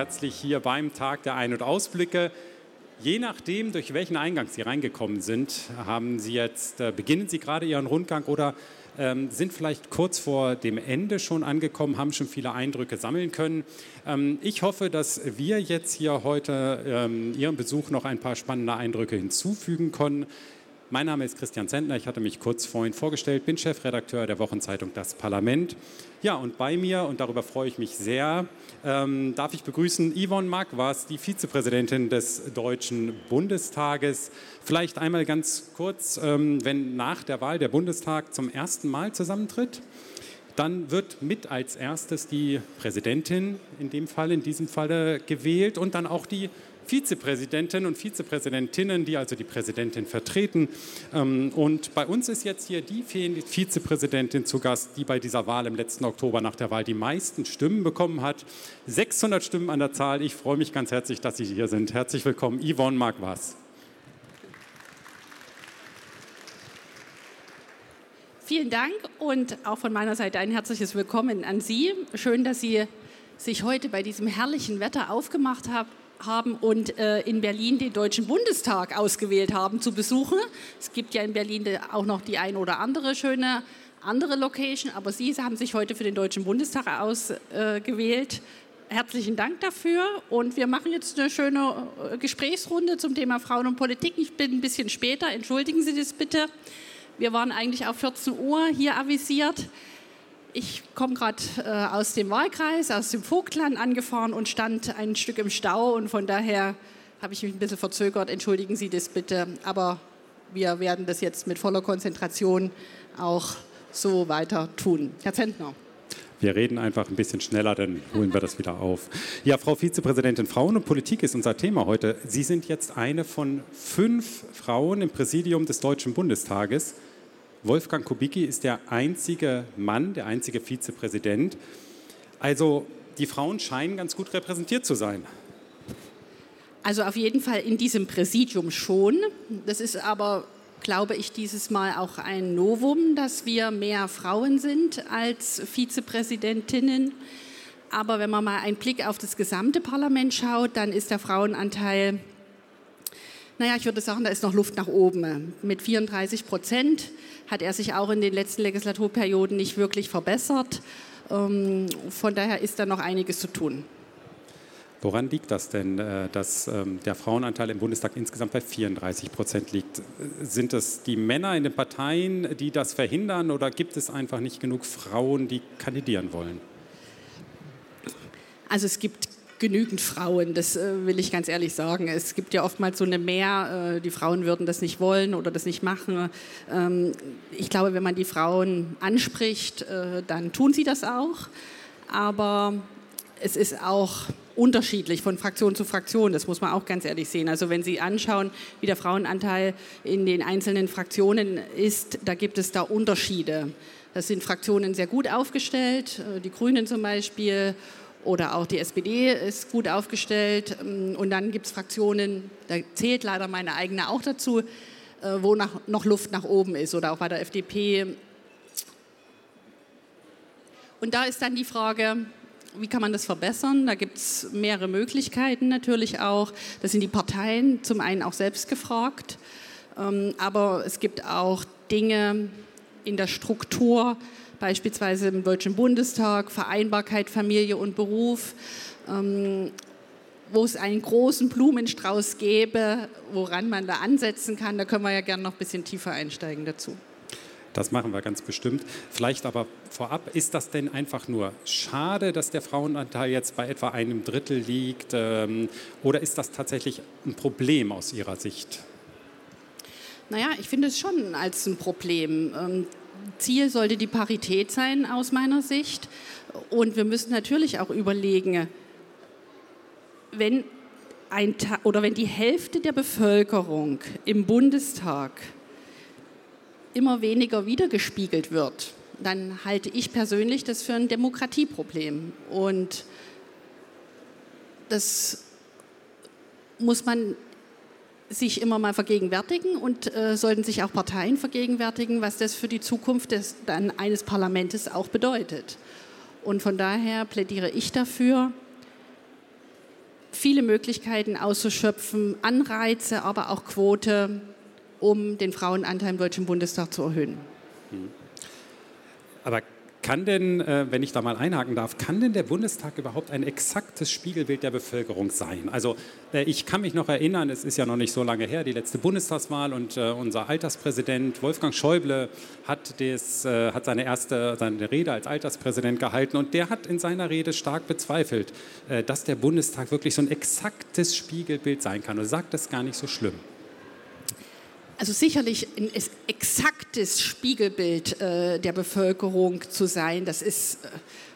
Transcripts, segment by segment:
herzlich hier beim Tag der Ein- und Ausblicke. Je nachdem, durch welchen Eingang Sie reingekommen sind, haben Sie jetzt, äh, beginnen Sie gerade Ihren Rundgang oder ähm, sind vielleicht kurz vor dem Ende schon angekommen, haben schon viele Eindrücke sammeln können. Ähm, ich hoffe, dass wir jetzt hier heute ähm, Ihrem Besuch noch ein paar spannende Eindrücke hinzufügen können. Mein Name ist Christian Zentner, ich hatte mich kurz vorhin vorgestellt, bin Chefredakteur der Wochenzeitung Das Parlament. Ja, und bei mir, und darüber freue ich mich sehr, ähm, darf ich begrüßen Yvonne Marquardt, die Vizepräsidentin des Deutschen Bundestages. Vielleicht einmal ganz kurz, ähm, wenn nach der Wahl der Bundestag zum ersten Mal zusammentritt, dann wird mit als erstes die Präsidentin in dem Fall, in diesem Falle gewählt und dann auch die Vizepräsidenten und Vizepräsidentinnen, die also die Präsidentin vertreten. Ähm, und bei uns ist jetzt hier die Vizepräsidentin zu Gast, die bei dieser Wahl im letzten Oktober nach der Wahl die meisten Stimmen bekommen hat. 600 Stimmen an der Zahl. Ich freue mich ganz herzlich, dass Sie hier sind. Herzlich willkommen, Yvonne Marquardt. Vielen Dank und auch von meiner Seite ein herzliches Willkommen an Sie. Schön, dass Sie sich heute bei diesem herrlichen Wetter aufgemacht haben, haben und äh, in Berlin den Deutschen Bundestag ausgewählt haben zu besuchen. Es gibt ja in Berlin auch noch die ein oder andere schöne andere Location, aber Sie haben sich heute für den Deutschen Bundestag ausgewählt. Äh, Herzlichen Dank dafür und wir machen jetzt eine schöne äh, Gesprächsrunde zum Thema Frauen und Politik. Ich bin ein bisschen später, entschuldigen Sie das bitte. Wir waren eigentlich auf 14 Uhr hier avisiert. Ich komme gerade äh, aus dem Wahlkreis, aus dem Vogtland angefahren und stand ein Stück im Stau und von daher habe ich mich ein bisschen verzögert. Entschuldigen Sie das bitte, aber wir werden das jetzt mit voller Konzentration auch so weiter tun. Herr Zentner. Wir reden einfach ein bisschen schneller, dann holen wir das wieder auf. Ja, Frau Vizepräsidentin, Frauen und Politik ist unser Thema heute. Sie sind jetzt eine von fünf Frauen im Präsidium des Deutschen Bundestages. Wolfgang Kubicki ist der einzige Mann, der einzige Vizepräsident. Also die Frauen scheinen ganz gut repräsentiert zu sein. Also auf jeden Fall in diesem Präsidium schon. Das ist aber, glaube ich, dieses Mal auch ein Novum, dass wir mehr Frauen sind als Vizepräsidentinnen. Aber wenn man mal einen Blick auf das gesamte Parlament schaut, dann ist der Frauenanteil, naja, ich würde sagen, da ist noch Luft nach oben. Mit 34 Prozent hat er sich auch in den letzten Legislaturperioden nicht wirklich verbessert. Ähm, von daher ist da noch einiges zu tun. Woran liegt das denn, äh, dass ähm, der Frauenanteil im Bundestag insgesamt bei 34 Prozent liegt? Sind es die Männer in den Parteien, die das verhindern oder gibt es einfach nicht genug Frauen, die kandidieren wollen? Also es gibt genügend Frauen, das äh, will ich ganz ehrlich sagen. Es gibt ja oftmals so eine Mehr, äh, die Frauen würden das nicht wollen oder das nicht machen. Ähm, ich glaube, wenn man die Frauen anspricht, äh, dann tun sie das auch. Aber es ist auch unterschiedlich von Fraktion zu Fraktion, das muss man auch ganz ehrlich sehen. Also wenn Sie anschauen, wie der Frauenanteil in den einzelnen Fraktionen ist, da gibt es da Unterschiede. Das sind Fraktionen sehr gut aufgestellt, die Grünen zum Beispiel oder auch die SPD ist gut aufgestellt. Ähm, und dann gibt es Fraktionen, da zählt leider meine eigene auch dazu, äh, wo noch Luft nach oben ist oder auch bei der FDP. Und da ist dann die Frage, wie kann man das verbessern? Da gibt es mehrere Möglichkeiten natürlich auch. Das sind die Parteien zum einen auch selbst gefragt, ähm, aber es gibt auch Dinge in der Struktur, beispielsweise im Deutschen Bundestag, Vereinbarkeit Familie und Beruf, ähm, wo es einen großen Blumenstrauß gäbe, woran man da ansetzen kann. Da können wir ja gerne noch ein bisschen tiefer einsteigen dazu. Das machen wir ganz bestimmt. Vielleicht aber vorab, ist das denn einfach nur schade, dass der Frauenanteil jetzt bei etwa einem Drittel liegt? Ähm, oder ist das tatsächlich ein Problem aus Ihrer Sicht? Naja, ich finde es schon als ein Problem. Ziel sollte die Parität sein aus meiner Sicht. Und wir müssen natürlich auch überlegen, wenn, ein, oder wenn die Hälfte der Bevölkerung im Bundestag immer weniger wiedergespiegelt wird, dann halte ich persönlich das für ein Demokratieproblem. Und das muss man sich immer mal vergegenwärtigen und äh, sollten sich auch Parteien vergegenwärtigen, was das für die Zukunft des, dann eines Parlaments auch bedeutet. Und von daher plädiere ich dafür, viele Möglichkeiten auszuschöpfen, Anreize, aber auch Quote, um den Frauenanteil im Deutschen Bundestag zu erhöhen. Aber kann denn, äh, wenn ich da mal einhaken darf, kann denn der Bundestag überhaupt ein exaktes Spiegelbild der Bevölkerung sein? Also äh, ich kann mich noch erinnern, es ist ja noch nicht so lange her, die letzte Bundestagswahl und äh, unser Alterspräsident Wolfgang Schäuble hat, des, hat seine erste seine Rede als Alterspräsident gehalten und der hat in seiner Rede stark bezweifelt, dass der Bundestag wirklich so ein exaktes Spiegelbild sein kann. Er sagt, das gar nicht so schlimm. Also sicherlich ein exaktes Spiegelbild äh, der Bevölkerung zu sein, das ist äh,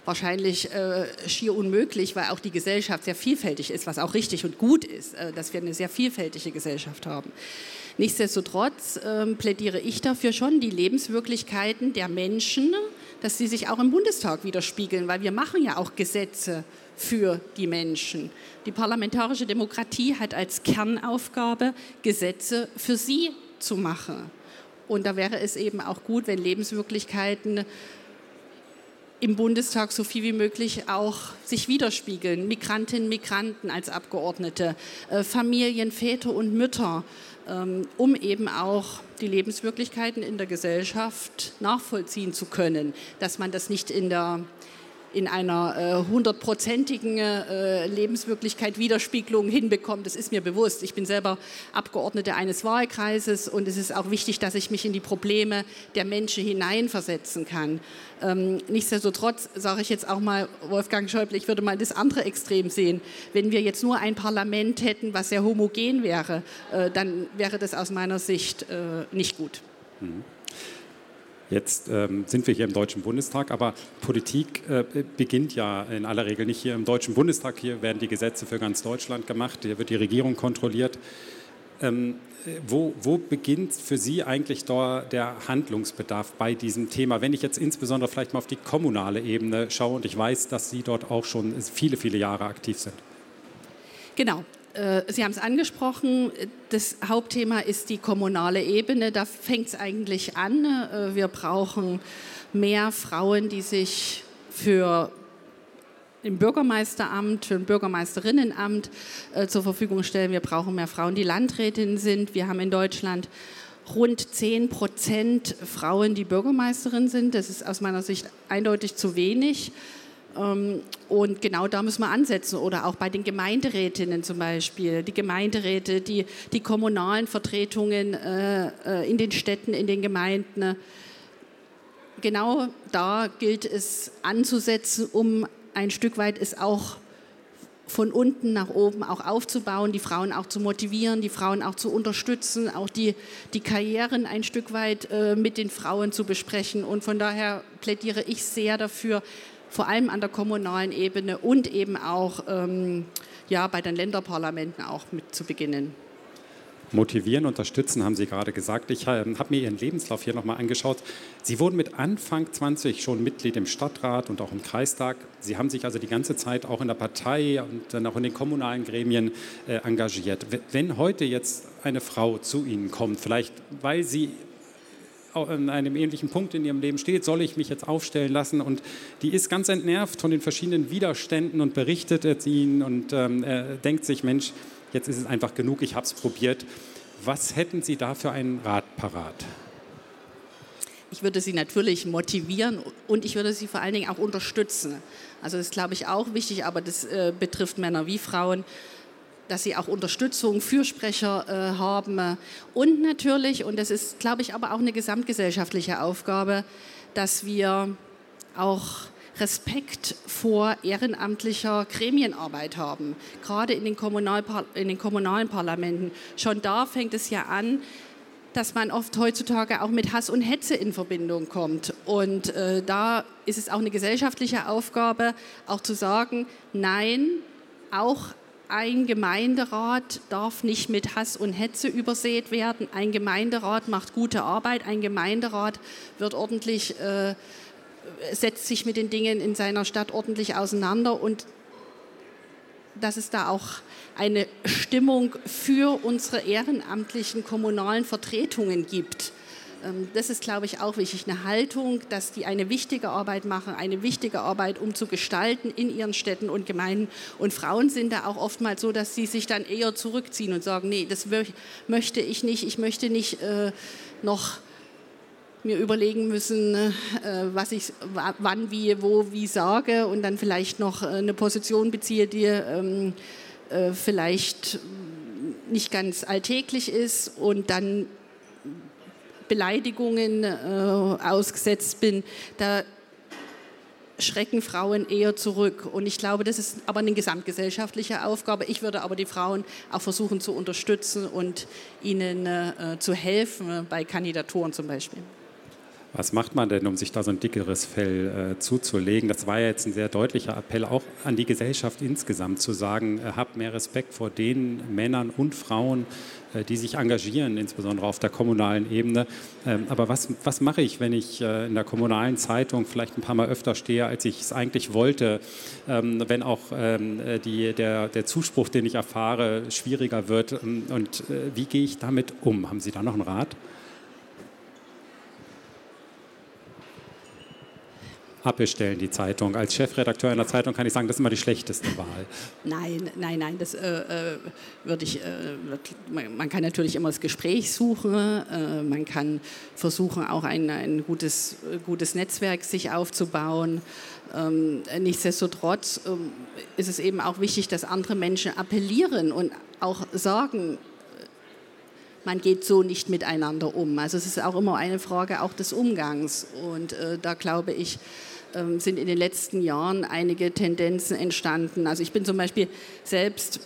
wahrscheinlich äh, schier unmöglich, weil auch die Gesellschaft sehr vielfältig ist, was auch richtig und gut ist, äh, dass wir eine sehr vielfältige Gesellschaft haben. Nichtsdestotrotz ähm, plädiere ich dafür schon, die Lebenswirklichkeiten der Menschen, dass sie sich auch im Bundestag widerspiegeln, weil wir machen ja auch Gesetze für die Menschen. Die parlamentarische Demokratie hat als Kernaufgabe, Gesetze für sie zu machen. Und da wäre es eben auch gut, wenn Lebenswirklichkeiten im Bundestag so viel wie möglich auch sich widerspiegeln. Migrantinnen, Migranten als Abgeordnete, äh, Familien, Väter und Mütter, ähm, um eben auch die Lebenswirklichkeiten in der Gesellschaft nachvollziehen zu können, dass man das nicht in der in einer äh, hundertprozentigen äh, Lebenswirklichkeit Widerspiegelung hinbekommt. Das ist mir bewusst. Ich bin selber Abgeordnete eines Wahlkreises und es ist auch wichtig, dass ich mich in die Probleme der Menschen hineinversetzen kann. Ähm, nichtsdestotrotz sage ich jetzt auch mal, Wolfgang Schäuble, ich würde mal das andere Extrem sehen. Wenn wir jetzt nur ein Parlament hätten, was sehr homogen wäre, äh, dann wäre das aus meiner Sicht äh, nicht gut. Mhm. Jetzt ähm, sind wir hier im Deutschen Bundestag, aber Politik äh, beginnt ja in aller Regel nicht hier im Deutschen Bundestag. Hier werden die Gesetze für ganz Deutschland gemacht, hier wird die Regierung kontrolliert. Ähm, wo, wo, beginnt für Sie eigentlich der Handlungsbedarf bei diesem Thema? Wenn ich jetzt insbesondere vielleicht mal auf die kommunale Ebene schaue und ich weiß, dass Sie dort auch schon viele, viele Jahre aktiv sind. Genau. Äh, Sie haben es angesprochen, das Hauptthema ist die kommunale Ebene. Da fängt es eigentlich an. Äh, wir brauchen mehr Frauen, die sich für im Bürgermeisteramt, für ein Bürgermeisterinnenamt äh, zur Verfügung stellen. Wir brauchen mehr Frauen, die Landrätinnen sind. Wir haben in Deutschland rund 10 Prozent Frauen, die Bürgermeisterin sind. Das ist aus meiner Sicht eindeutig zu wenig. Ähm, und genau da müssen wir ansetzen. Oder auch bei den Gemeinderätinnen zum Beispiel. Die Gemeinderäte, die, die kommunalen Vertretungen äh, äh, in den Städten, in den Gemeinden. Genau da gilt es anzusetzen, um ein Stück weit es auch von unten nach oben auch aufzubauen, die Frauen auch zu motivieren, die Frauen auch zu unterstützen, auch die, die Karrieren ein Stück weit äh, mit den Frauen zu besprechen. Und von daher plädiere ich sehr dafür, vor allem an der kommunalen Ebene und eben auch ähm, ja, bei den Länderparlamenten auch mit zu beginnen. Motivieren, unterstützen, haben Sie gerade gesagt. Ich ähm, habe mir Ihren Lebenslauf hier nochmal angeschaut. Sie wurden mit Anfang 20 schon Mitglied im Stadtrat und auch im Kreistag. Sie haben sich also die ganze Zeit auch in der Partei und dann auch in den kommunalen Gremien äh, engagiert. Wenn heute jetzt eine Frau zu Ihnen kommt, vielleicht weil sie an einem ähnlichen Punkt in ihrem Leben steht, soll ich mich jetzt aufstellen lassen? Und die ist ganz entnervt von den verschiedenen Widerständen und berichtet es ihnen und ähm, äh, denkt sich, Mensch, jetzt ist es einfach genug, ich habe es probiert. Was hätten Sie da für einen Rat parat? Ich würde sie natürlich motivieren und ich würde sie vor allen Dingen auch unterstützen. Also das ist, glaube ich, auch wichtig, aber das äh, betrifft Männer wie Frauen dass sie auch Unterstützung, Fürsprecher äh, haben. Und natürlich, und das ist, glaube ich, aber auch eine gesamtgesellschaftliche Aufgabe, dass wir auch Respekt vor ehrenamtlicher Gremienarbeit haben, gerade in den, Kommunalpar in den kommunalen Parlamenten. Schon da fängt es ja an, dass man oft heutzutage auch mit Hass und Hetze in Verbindung kommt. Und äh, da ist es auch eine gesellschaftliche Aufgabe, auch zu sagen, nein, auch ein Gemeinderat darf nicht mit Hass und Hetze übersät werden. Ein Gemeinderat macht gute Arbeit. Ein Gemeinderat wird ordentlich, äh, setzt sich mit den Dingen in seiner Stadt ordentlich auseinander und dass es da auch eine Stimmung für unsere ehrenamtlichen kommunalen Vertretungen gibt. Ähm, das ist, glaube ich, auch wichtig, eine Haltung, dass die eine wichtige Arbeit machen, eine wichtige Arbeit, um zu gestalten in ihren Städten und Gemeinden. Und Frauen sind da auch oftmals so, dass sie sich dann eher zurückziehen und sagen, nee, das möchte ich nicht, ich möchte nicht äh, noch mir überlegen müssen, äh, was ich wann, wie, wo, wie sage und dann vielleicht noch äh, eine Position beziehe, die ähm, äh, vielleicht nicht ganz alltäglich ist und dann Beleidigungen äh, ausgesetzt bin, da schrecken Frauen eher zurück. Und ich glaube, das ist aber eine gesamtgesellschaftliche Aufgabe. Ich würde aber die Frauen auch versuchen zu unterstützen und ihnen äh, zu helfen bei Kandidaturen zum Beispiel. Was macht man denn, um sich da so ein dickeres Fell äh, zuzulegen? Das war ja jetzt ein sehr deutlicher Appell auch an die Gesellschaft insgesamt, zu sagen, äh, habt mehr Respekt vor den Männern und Frauen, äh, die sich engagieren, insbesondere auf der kommunalen Ebene. Ähm, aber was, was mache ich, wenn ich äh, in der kommunalen Zeitung vielleicht ein paar Mal öfter stehe, als ich es eigentlich wollte, ähm, wenn auch ähm, die, der, der Zuspruch, den ich erfahre, schwieriger wird? Und äh, wie gehe ich damit um? Haben Sie da noch einen Rat? Abbestellen, die Zeitung. Als Chefredakteur einer Zeitung kann ich sagen, das ist immer die schlechteste Wahl. Nein, nein, nein, das äh, äh würde ich, äh, man kann natürlich immer das Gespräch suchen, äh, man kann versuchen, auch ein, ein gutes, gutes Netzwerk sich aufzubauen. Ähm, nichtsdestotrotz ähm, ist es eben auch wichtig, dass andere Menschen appellieren und auch sagen, man geht so nicht miteinander um. Also es ist auch immer eine Frage auch des Umgangs. Und äh, da glaube ich, ähm, sind in den letzten Jahren einige Tendenzen entstanden. Also ich bin zum Beispiel selbst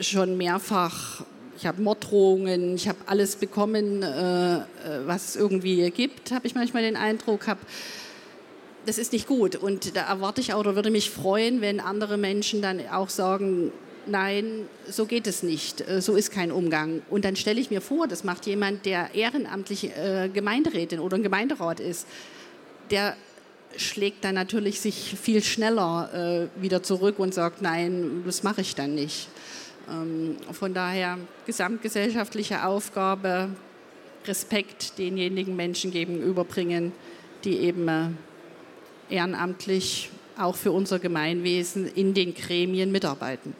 schon mehrfach, ich habe Morddrohungen, ich habe alles bekommen, äh, äh, was es irgendwie gibt, habe ich manchmal den Eindruck, habe das ist nicht gut. Und da erwarte ich auch oder würde mich freuen, wenn andere Menschen dann auch sagen, nein, so geht es nicht, äh, so ist kein Umgang. Und dann stelle ich mir vor, das macht jemand, der ehrenamtlich Gemeinderätin oder ein Gemeinderat ist, der schlägt dann natürlich sich viel schneller äh, wieder zurück und sagt, nein, das mache ich dann nicht. Ähm, von daher gesamtgesellschaftliche Aufgabe, Respekt denjenigen Menschen gegenüberbringen, die eben äh, ehrenamtlich auch für unser Gemeinwesen in den Gremien mitarbeiten.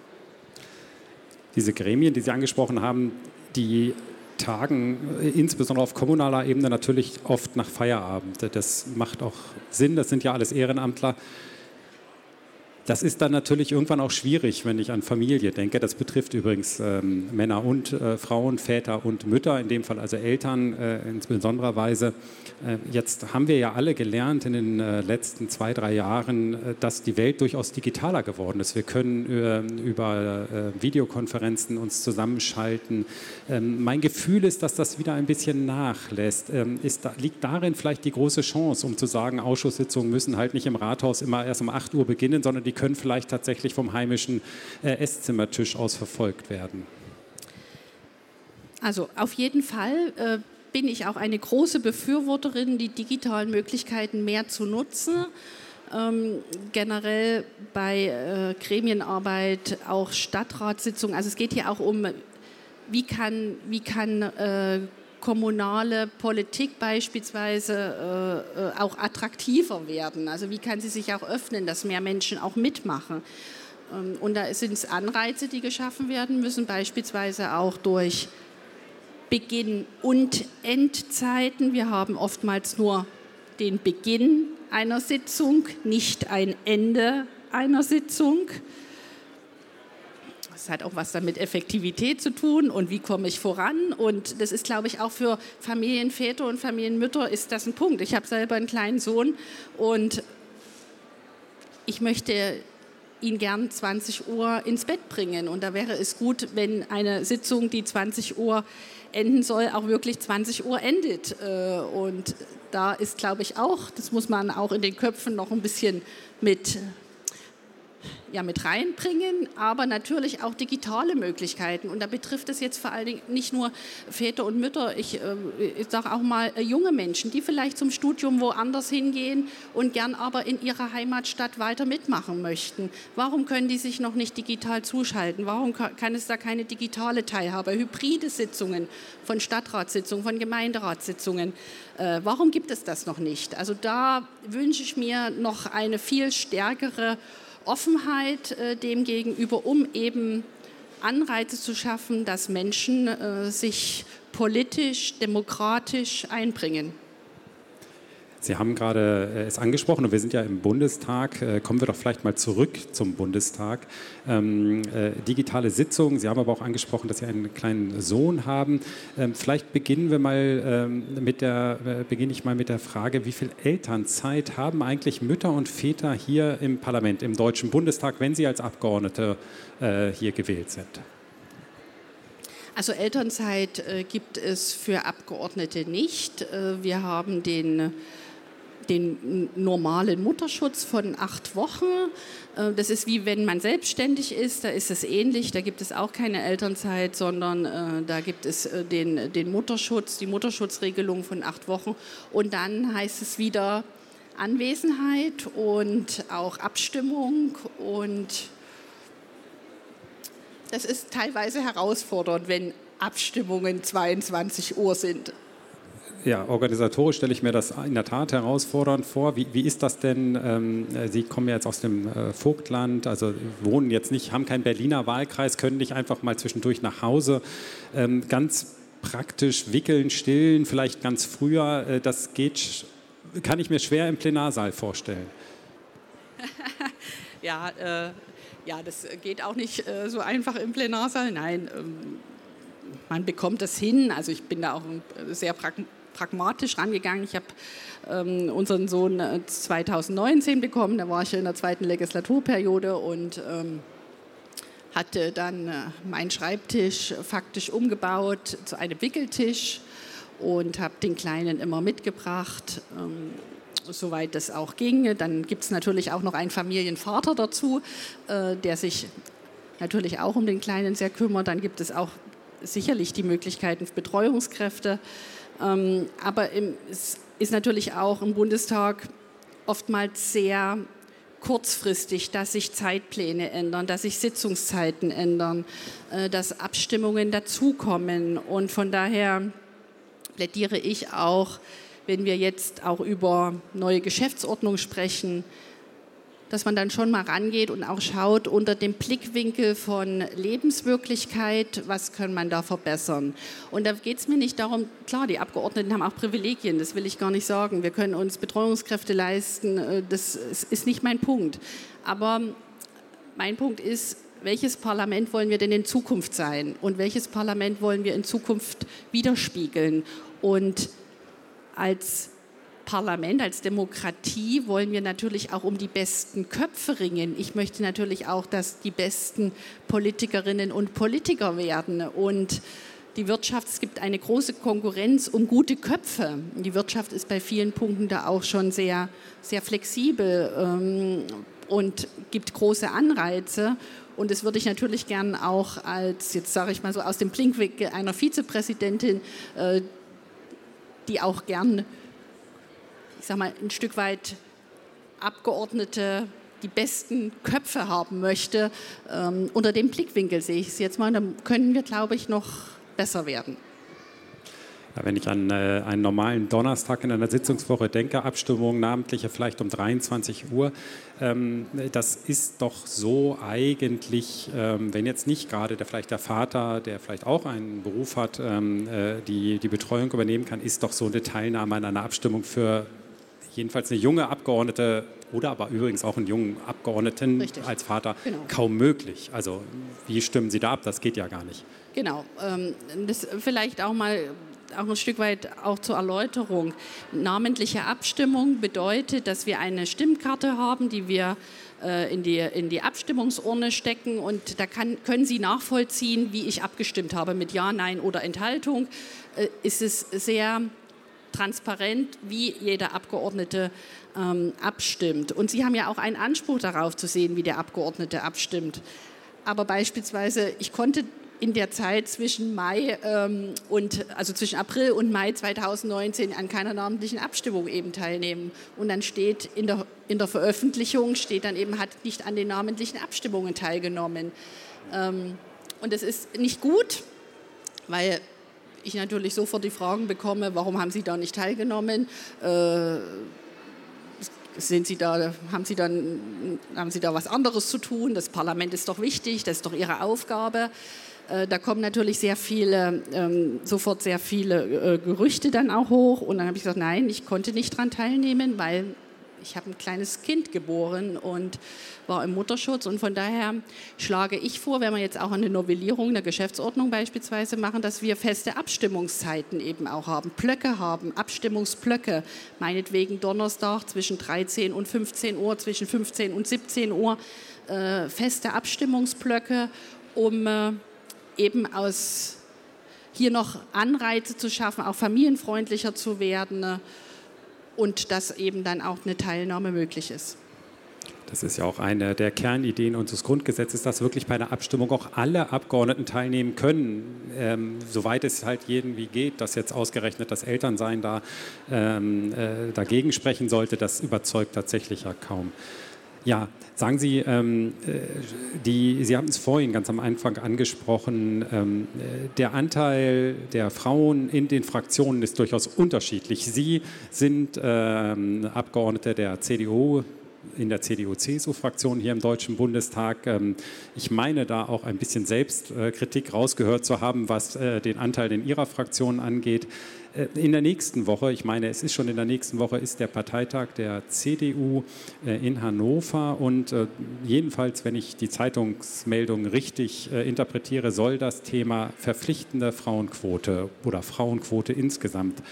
Diese Gremien, die Sie angesprochen haben, die tagen, äh, insbesondere auf kommunaler Ebene, natürlich oft nach Feierabend. Das macht auch Sinn, das sind ja alles Ehrenamtler. Das ist dann natürlich irgendwann auch schwierig, wenn ich an Familie denke. Das betrifft übrigens ähm, Männer und äh, Frauen, Väter und Mütter, in dem Fall also Eltern äh, in besonderer Weise. Äh, jetzt haben wir ja alle gelernt in den äh, letzten zwei, drei Jahren, äh, dass die Welt durchaus digitaler geworden ist. Wir können äh, über Videokonferenzen uns zusammenschalten. Ähm, mein Gefühl ist, dass das wieder ein bisschen nachlässt. Ähm, ist, liegt darin vielleicht die große Chance, um zu sagen, Ausschusssitzungen müssen halt nicht im Rathaus immer erst um 8 Uhr beginnen, sondern die können vielleicht tatsächlich vom heimischen äh, Esszimmertisch aus verfolgt werden. Also auf jeden Fall äh, bin ich auch eine große Befürworterin, die digitalen Möglichkeiten mehr zu nutzen. Ähm, generell bei äh, Gremienarbeit, auch Stadtratssitzungen. Also es geht hier auch um, wie kann, wie kann äh, kommunale Politik beispielsweise äh, äh, auch attraktiver werden? Also wie kann sie sich auch öffnen, dass mehr Menschen auch mitmachen? Ähm, und da sind es Anreize, die geschaffen werden müssen, beispielsweise auch durch Beginn- und Endzeiten. Wir haben oftmals nur den Beginn einer Sitzung, nicht ein Ende einer Sitzung. Das hat auch was damit Effektivität zu tun und wie komme ich voran. Und das ist, glaube ich, auch für Familienväter und Familienmütter ist das ein Punkt. Ich habe selber einen kleinen Sohn und ich möchte ihn gern 20 Uhr ins Bett bringen. Und da wäre es gut, wenn eine Sitzung, die 20 Uhr enden soll, auch wirklich 20 Uhr endet. Äh, und da ist, glaube ich, auch, das muss man auch in den Köpfen noch ein bisschen mit ja mit reinbringen, aber natürlich auch digitale Möglichkeiten. Und da betrifft es jetzt vor allen Dingen nicht nur Väter und Mütter, ich, äh, ich sage auch mal äh, junge Menschen, die vielleicht zum Studium woanders hingehen und gern aber in ihrer Heimatstadt weiter mitmachen möchten. Warum können die sich noch nicht digital zuschalten? Warum kann es da keine digitale Teilhabe, hybride Sitzungen von Stadtratssitzungen, von Gemeinderatssitzungen? Äh, warum gibt es das noch nicht? Also da wünsche ich mir noch eine viel stärkere Offenheit äh, dem gegenüber, um eben Anreize zu schaffen, dass Menschen äh, sich politisch, demokratisch einbringen. Sie haben gerade äh, es angesprochen und wir sind ja im Bundestag. Äh, kommen wir doch vielleicht mal zurück zum Bundestag. Ähm, äh, digitale Sitzungen. Sie haben aber auch angesprochen, dass Sie einen kleinen Sohn haben. Ähm, vielleicht beginnen wir mal ähm, mit der, äh, beginne ich mal mit der Frage, wie viel Elternzeit haben eigentlich Mütter und Väter hier im Parlament, im Deutschen Bundestag, wenn sie als Abgeordnete äh, hier gewählt sind? Also Elternzeit äh, gibt es für Abgeordnete nicht. Wir haben den den normalen Mutterschutz von acht Wochen. Äh, das ist wie wenn man selbstständig ist, da ist es ähnlich, da gibt es auch keine Elternzeit, sondern äh, da gibt es äh, den, den Mutterschutz, die Mutterschutzregelung von acht Wochen. Und dann heißt es wieder Anwesenheit und auch Abstimmung und das ist teilweise herausfordernd, wenn Abstimmungen 22 Uhr sind. Ja, organisatorisch stelle ich mir das in der Tat herausfordernd vor. Wie, wie ist das denn? Ähm, Sie kommen ja jetzt aus dem äh, Vogtland, also wohnen jetzt nicht, haben keinen Berliner Wahlkreis, können nicht einfach mal zwischendurch nach Hause. Ähm, ganz praktisch wickeln, stillen, vielleicht ganz früher, äh, das geht, kann ich mir schwer im Plenarsaal vorstellen. ja, äh, ja, das geht auch nicht äh, so einfach im Plenarsaal. Nein, ähm, man bekommt das hin. Also ich bin da auch sehr pragmatisch rangegangen. Ich habe ähm, unseren Sohn 2019 äh, bekommen, da war ich in der zweiten Legislaturperiode und ähm, hatte dann äh, meinen Schreibtisch faktisch umgebaut zu einem Wickeltisch und habe den Kleinen immer mitgebracht, ähm, soweit das auch ging. Dann gibt es natürlich auch noch einen Familienvater dazu, äh, der sich natürlich auch um den Kleinen sehr kümmert. Dann gibt es auch sicherlich die Möglichkeiten Betreuungskräfte. Ähm, aber es ist natürlich auch im Bundestag oftmals sehr kurzfristig, dass sich Zeitpläne ändern, dass sich Sitzungszeiten ändern, äh, dass Abstimmungen dazukommen. Und von daher plädiere ich auch, wenn wir jetzt auch über neue Geschäftsordnung sprechen, dass man dann schon mal rangeht und auch schaut unter dem Blickwinkel von Lebenswirklichkeit, was kann man da verbessern. Und da geht es mir nicht darum, klar, die Abgeordneten haben auch Privilegien, das will ich gar nicht sagen. Wir können uns Betreuungskräfte leisten, äh, das ist nicht mein Punkt. Aber mein Punkt ist, welches Parlament wollen wir denn in Zukunft sein und welches Parlament wollen wir in Zukunft widerspiegeln? Und als Parlament, als Demokratie wollen wir natürlich auch um die besten Köpfe ringen. Ich möchte natürlich auch, dass die besten Politikerinnen und Politiker werden. Und die Wirtschaft, es gibt eine große Konkurrenz um gute Köpfe. Die Wirtschaft ist bei vielen Punkten da auch schon sehr, sehr flexibel ähm, und gibt große Anreize. Und das würde ich natürlich gern auch als, jetzt sage ich mal so, aus dem Blinkwinkel einer Vizepräsidentin, äh, die auch gern ich sage mal, ein Stück weit Abgeordnete die besten Köpfe haben möchte. Ähm, unter dem Blickwinkel sehe ich es jetzt mal. Dann können wir, glaube ich, noch besser werden. Ja, wenn ich an äh, einen normalen Donnerstag in einer Sitzungswoche denke, Abstimmung namentliche vielleicht um 23 Uhr, ähm, das ist doch so eigentlich, ähm, wenn jetzt nicht gerade der, vielleicht der Vater, der vielleicht auch einen Beruf hat, ähm, äh, die, die Betreuung übernehmen kann, ist doch so eine Teilnahme an einer Abstimmung für jedenfalls eine junge Abgeordnete oder aber übrigens auch einen jungen Abgeordneten Richtig. als Vater genau. kaum möglich. Also wie stimmen Sie da ab? Das geht ja gar nicht. Genau. Ähm, das vielleicht auch mal auch ein Stück weit auch zur Erläuterung. Namentliche Abstimmung bedeutet, dass wir eine Stimmkarte haben, die wir äh, in die, in die Abstimmungsurne stecken und da kann, können Sie nachvollziehen, wie ich abgestimmt habe mit Ja, Nein oder Enthaltung. Äh, ist es sehr transparent, wie jeder Abgeordnete ähm, abstimmt. Und Sie haben ja auch einen Anspruch darauf zu sehen, wie der Abgeordnete abstimmt. Aber beispielsweise, ich konnte in der Zeit zwischen Mai ähm, und also zwischen April und Mai 2019 an keiner namentlichen Abstimmung eben teilnehmen. Und dann steht in der, in der Veröffentlichung steht dann eben hat nicht an den namentlichen Abstimmungen teilgenommen. Ähm, und das ist nicht gut, weil ich natürlich sofort die Fragen bekomme, warum haben Sie da nicht teilgenommen? Äh, sind Sie da, haben, Sie dann, haben Sie da was anderes zu tun? Das Parlament ist doch wichtig, das ist doch Ihre Aufgabe. Äh, da kommen natürlich sehr viele, ähm, sofort sehr viele äh, Gerüchte dann auch hoch. Und dann habe ich gesagt, nein, ich konnte nicht daran teilnehmen, weil ich habe ein kleines Kind geboren und war im Mutterschutz. Und von daher schlage ich vor, wenn wir jetzt auch eine Novellierung der Geschäftsordnung beispielsweise machen, dass wir feste Abstimmungszeiten eben auch haben, Blöcke haben, Abstimmungsblöcke, meinetwegen Donnerstag zwischen 13 und 15 Uhr, zwischen 15 und 17 Uhr, äh, feste Abstimmungsblöcke, um äh, eben aus hier noch Anreize zu schaffen, auch familienfreundlicher zu werden und dass eben dann auch eine Teilnahme möglich ist. Das ist ja auch eine der Kernideen unseres Grundgesetzes, dass wirklich bei einer Abstimmung auch alle Abgeordneten teilnehmen können, ähm, soweit es halt irgendwie geht. Dass jetzt ausgerechnet das Elternsein da ähm, äh, dagegen sprechen sollte, das überzeugt tatsächlich ja kaum. Ja, sagen Sie, ähm, äh, die, Sie haben es vorhin ganz am Anfang angesprochen, ähm, äh, der Anteil der Frauen in den Fraktionen ist durchaus unterschiedlich. Sie sind ähm, Abgeordnete der CDU, in der CDU-CSU-Fraktion hier im Deutschen Bundestag. Ähm, ich meine da auch ein bisschen Selbstkritik rausgehört zu haben, was äh, den Anteil in Ihrer Fraktion angeht. Äh, in der nächsten Woche, ich meine, es ist schon in der nächsten Woche, ist der Parteitag der CDU äh, in Hannover und äh, jedenfalls, wenn ich die Zeitungsmeldung richtig interpretiere, soll das Thema verpflichtende Frauenquote oder Frauenquote insgesamt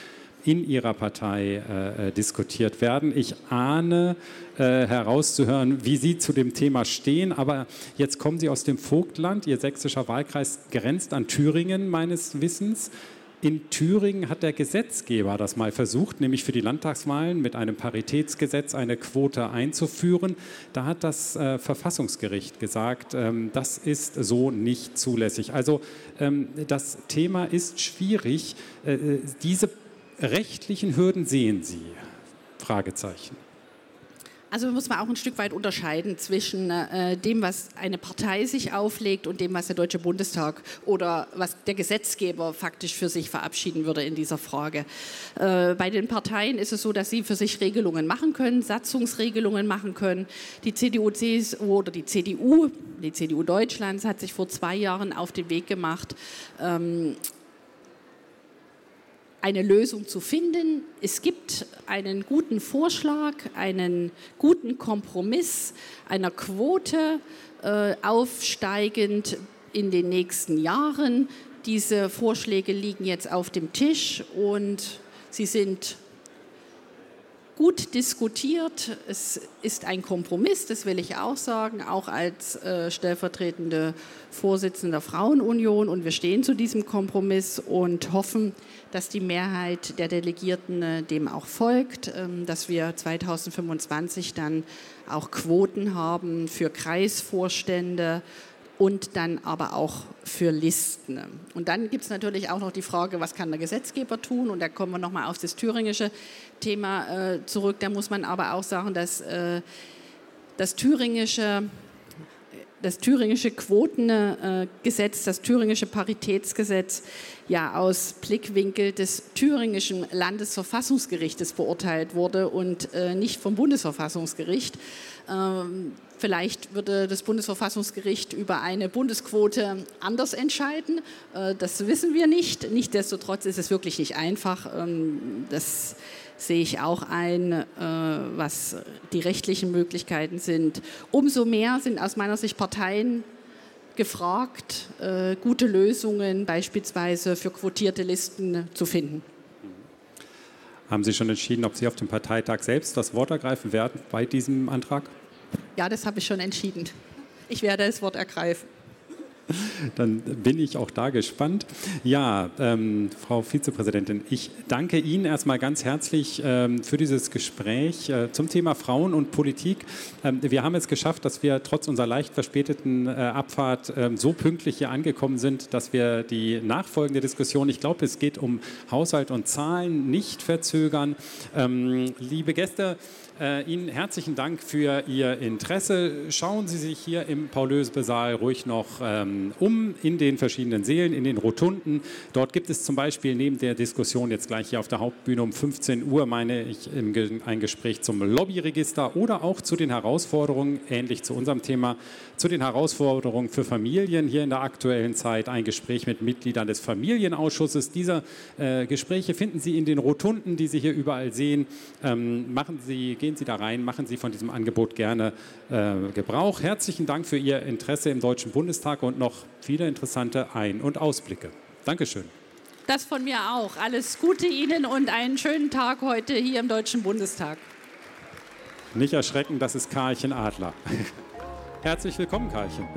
in Ihrer Partei äh, diskutiert werden. Ich ahne äh, herauszuhören, wie Sie zu dem Thema stehen, aber jetzt kommen Sie aus dem Vogtland. Ihr sächsischer Wahlkreis grenzt an Thüringen meines Wissens. In Thüringen hat der Gesetzgeber das mal versucht, nämlich für die Landtagswahlen mit einem Paritätsgesetz eine Quote einzuführen. Da hat das äh, Verfassungsgericht gesagt, ähm, das ist so nicht zulässig. Also ähm, das Thema ist schwierig. Äh, äh diese rechtlichen Hürden sehen Sie? Fragezeichen. Also muss man auch ein Stück weit unterscheiden zwischen äh, dem, was eine Partei sich auflegt und dem, was der Deutsche Bundestag oder was der Gesetzgeber faktisch für sich verabschieden würde in dieser Frage. Äh, bei den Parteien ist es so, dass sie für sich Regelungen machen können, Satzungsregelungen machen können. Die CDU, CSU oder die CDU, die CDU Deutschlands hat sich vor zwei Jahren auf den Weg gemacht, ähm, eine Lösung zu finden. Es gibt einen guten Vorschlag, einen guten Kompromiss einer Quote äh, aufsteigend in den nächsten Jahren. Diese Vorschläge liegen jetzt auf dem Tisch und sie sind gut diskutiert. Es ist ein Kompromiss, das will ich auch sagen, auch als äh, stellvertretende Vorsitzende der Frauenunion. Und wir stehen zu diesem Kompromiss und hoffen, dass die Mehrheit der Delegierten äh, dem auch folgt, äh, dass wir 2025 dann auch Quoten haben für Kreisvorstände und dann aber auch für Listen. Und dann gibt es natürlich auch noch die Frage, was kann der Gesetzgeber tun? Und da kommen wir nochmal auf das thüringische Thema äh, zurück. Da muss man aber auch sagen, dass äh, das thüringische das thüringische Quotengesetz, das thüringische Paritätsgesetz ja aus Blickwinkel des thüringischen Landesverfassungsgerichtes beurteilt wurde und äh, nicht vom Bundesverfassungsgericht. Ähm, Vielleicht würde das Bundesverfassungsgericht über eine Bundesquote anders entscheiden. Äh, das wissen wir nicht. Nichtsdestotrotz ist es wirklich nicht einfach. Ähm, das sehe ich auch ein, äh, was die rechtlichen Möglichkeiten sind. Umso mehr sind aus meiner Sicht Parteien gefragt, äh, gute Lösungen beispielsweise für quotierte Listen zu finden. Haben Sie schon entschieden, ob Sie auf dem Parteitag selbst das Wort ergreifen werden bei diesem Antrag? Ja, das habe ich schon entschieden. Ich werde das Wort ergreifen. Dann bin ich auch da gespannt. Ja, ähm, Frau Vizepräsidentin, ich danke Ihnen erstmal ganz herzlich ähm, für dieses Gespräch äh, zum Thema Frauen und Politik. Ähm, wir haben es geschafft, dass wir trotz unserer leicht verspäteten äh, Abfahrt ähm, so pünktlich hier angekommen sind, dass wir die nachfolgende Diskussion, ich glaube, es geht um Haushalt und Zahlen, nicht verzögern. Ähm, liebe Gäste, äh, Ihnen herzlichen Dank für Ihr Interesse. Schauen Sie sich hier im Paul-Lösbe-Saal ruhig noch ähm, um in den verschiedenen Sälen, in den Rotunden. Dort gibt es zum Beispiel neben der Diskussion jetzt gleich hier auf der Hauptbühne um 15 Uhr, meine ich, ein Gespräch zum Lobbyregister oder auch zu den Herausforderungen, ähnlich zu unserem Thema, zu den Herausforderungen für Familien hier in der aktuellen Zeit, ein Gespräch mit Mitgliedern des Familienausschusses. Diese äh, Gespräche finden Sie in den Rotunden, die Sie hier überall sehen. Ähm, machen Sie, gehen Sie da rein, machen Sie von diesem Angebot gerne äh, Gebrauch. Herzlichen Dank für Ihr Interesse im Deutschen Bundestag und noch viele interessante Ein- und Ausblicke. Dankeschön. Das von mir auch. Alles Gute Ihnen und einen schönen Tag heute hier im Deutschen Bundestag. Nicht erschrecken, das ist Karlchen Adler. Herzlich willkommen, Karlchen.